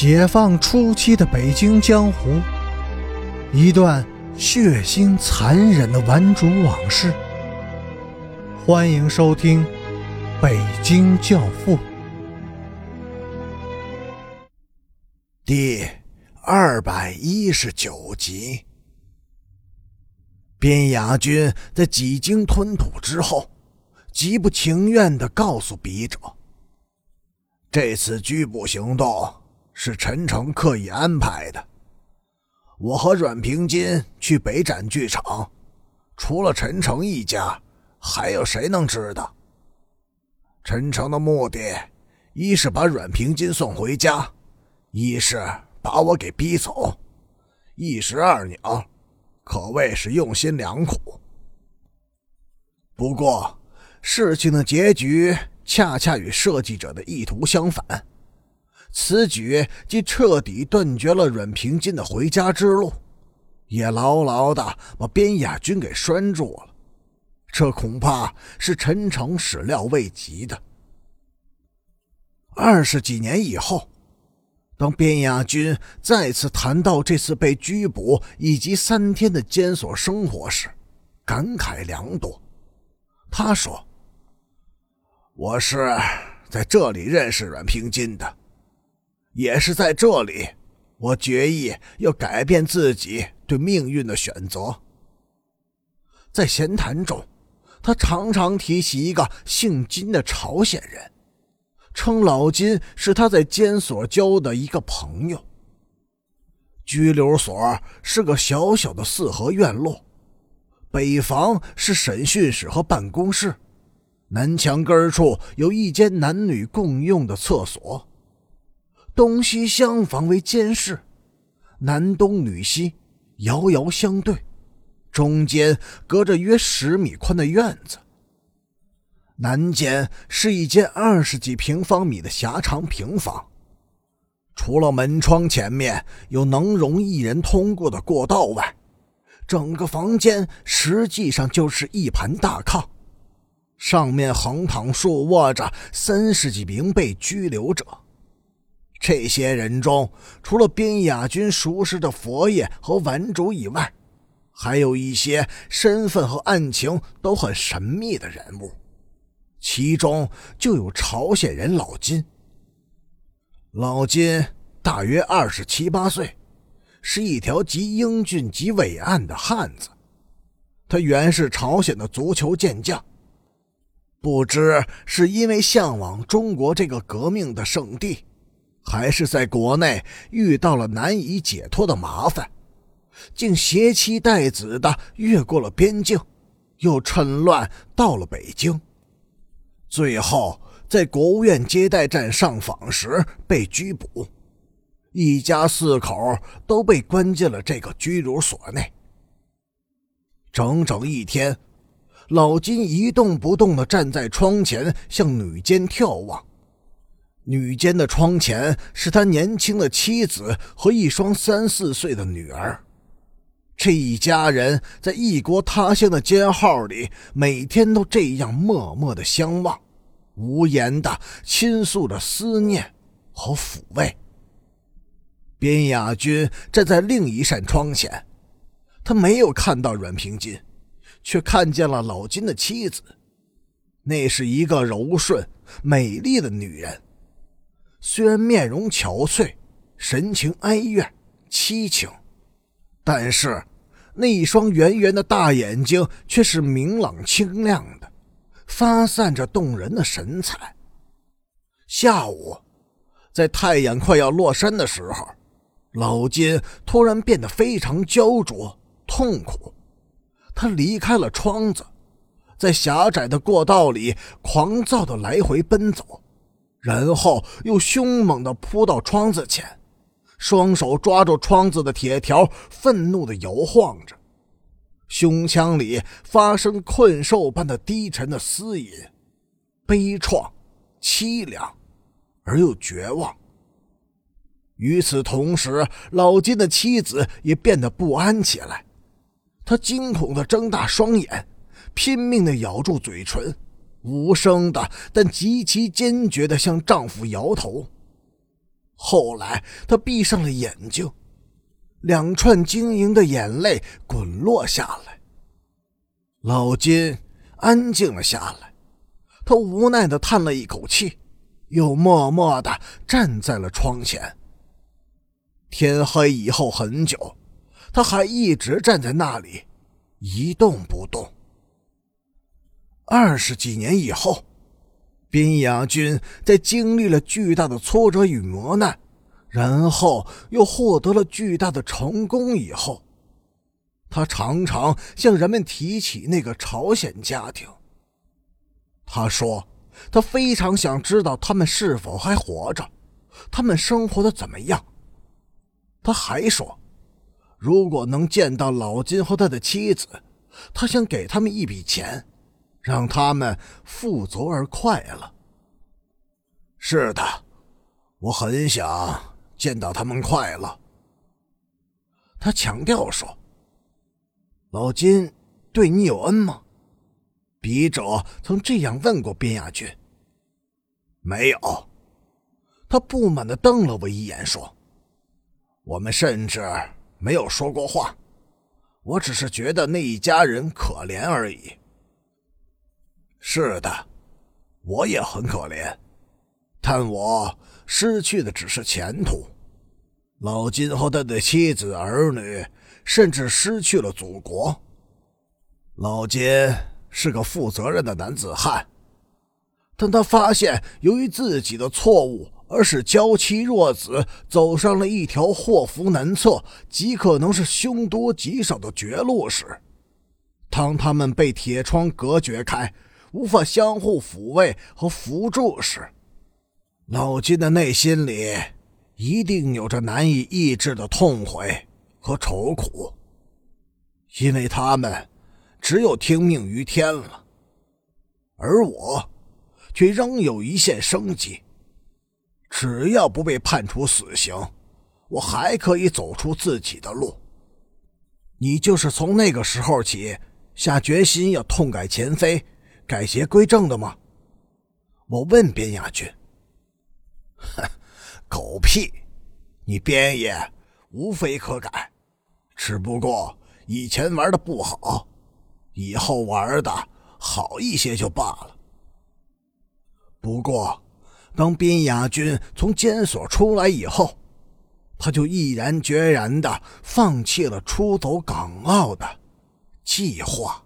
解放初期的北京江湖，一段血腥残忍的顽主往事。欢迎收听《北京教父》第二百一十九集。边雅军在几经吞吐之后，极不情愿的告诉笔者：“这次拘捕行动。”是陈诚刻意安排的。我和阮平金去北展剧场，除了陈诚一家，还有谁能知道？陈诚的目的，一是把阮平金送回家，一是把我给逼走，一石二鸟，可谓是用心良苦。不过，事情的结局恰恰与设计者的意图相反。此举既彻底断绝了阮平金的回家之路，也牢牢的把边亚军给拴住了。这恐怕是陈诚始料未及的。二十几年以后，当边亚军再次谈到这次被拘捕以及三天的监所生活时，感慨良多。他说：“我是在这里认识阮平金的。”也是在这里，我决意要改变自己对命运的选择。在闲谈中，他常常提起一个姓金的朝鲜人，称老金是他在监所交的一个朋友。拘留所是个小小的四合院落，北房是审讯室和办公室，南墙根处有一间男女共用的厕所。东西厢房为监室，男东女西，遥遥相对，中间隔着约十米宽的院子。南间是一间二十几平方米的狭长平房，除了门窗前面有能容一人通过的过道外，整个房间实际上就是一盘大炕，上面横躺竖卧着三十几名被拘留者。这些人中，除了边雅君熟识的佛爷和顽主以外，还有一些身份和案情都很神秘的人物，其中就有朝鲜人老金。老金大约二十七八岁，是一条极英俊极伟岸的汉子。他原是朝鲜的足球健将，不知是因为向往中国这个革命的圣地。还是在国内遇到了难以解脱的麻烦，竟携妻带子的越过了边境，又趁乱到了北京，最后在国务院接待站上访时被拘捕，一家四口都被关进了这个拘留所内。整整一天，老金一动不动地站在窗前，向女监眺望。女监的窗前是他年轻的妻子和一双三四岁的女儿，这一家人在异国他乡的监号里，每天都这样默默的相望，无言的倾诉着思念和抚慰。边雅君站在另一扇窗前，他没有看到阮平金，却看见了老金的妻子，那是一个柔顺美丽的女人。虽然面容憔悴，神情哀怨凄情，但是那一双圆圆的大眼睛却是明朗清亮的，发散着动人的神采。下午，在太阳快要落山的时候，老金突然变得非常焦灼痛苦，他离开了窗子，在狭窄的过道里狂躁的来回奔走。然后又凶猛地扑到窗子前，双手抓住窗子的铁条，愤怒地摇晃着，胸腔里发生困兽般的低沉的嘶吟，悲怆、凄凉，而又绝望。与此同时，老金的妻子也变得不安起来，她惊恐地睁大双眼，拼命地咬住嘴唇。无声的，但极其坚决的向丈夫摇头。后来她闭上了眼睛，两串晶莹的眼泪滚落下来。老金安静了下来，他无奈的叹了一口气，又默默的站在了窗前。天黑以后很久，他还一直站在那里，一动不动。二十几年以后，边雅军在经历了巨大的挫折与磨难，然后又获得了巨大的成功以后，他常常向人们提起那个朝鲜家庭。他说，他非常想知道他们是否还活着，他们生活的怎么样。他还说，如果能见到老金和他的妻子，他想给他们一笔钱，让他们富足而快乐。是的，我很想见到他们快乐。他强调说：“老金对你有恩吗？”笔者曾这样问过边亚军。没有。他不满的瞪了我一眼，说。我们甚至没有说过话，我只是觉得那一家人可怜而已。是的，我也很可怜，但我失去的只是前途。老金和他的妻子儿女，甚至失去了祖国。老金是个负责任的男子汉，但他发现由于自己的错误。而使娇妻弱子走上了一条祸福难测、极可能是凶多吉少的绝路时，当他们被铁窗隔绝开，无法相互抚慰和扶助时，老金的内心里一定有着难以抑制的痛悔和愁苦，因为他们只有听命于天了，而我却仍有一线生机。只要不被判处死刑，我还可以走出自己的路。你就是从那个时候起下决心要痛改前非、改邪归正的吗？我问边亚军。哼，狗屁！你边爷无非可改，只不过以前玩的不好，以后玩的好一些就罢了。不过。当边雅军从监所出来以后，他就毅然决然的放弃了出走港澳的计划。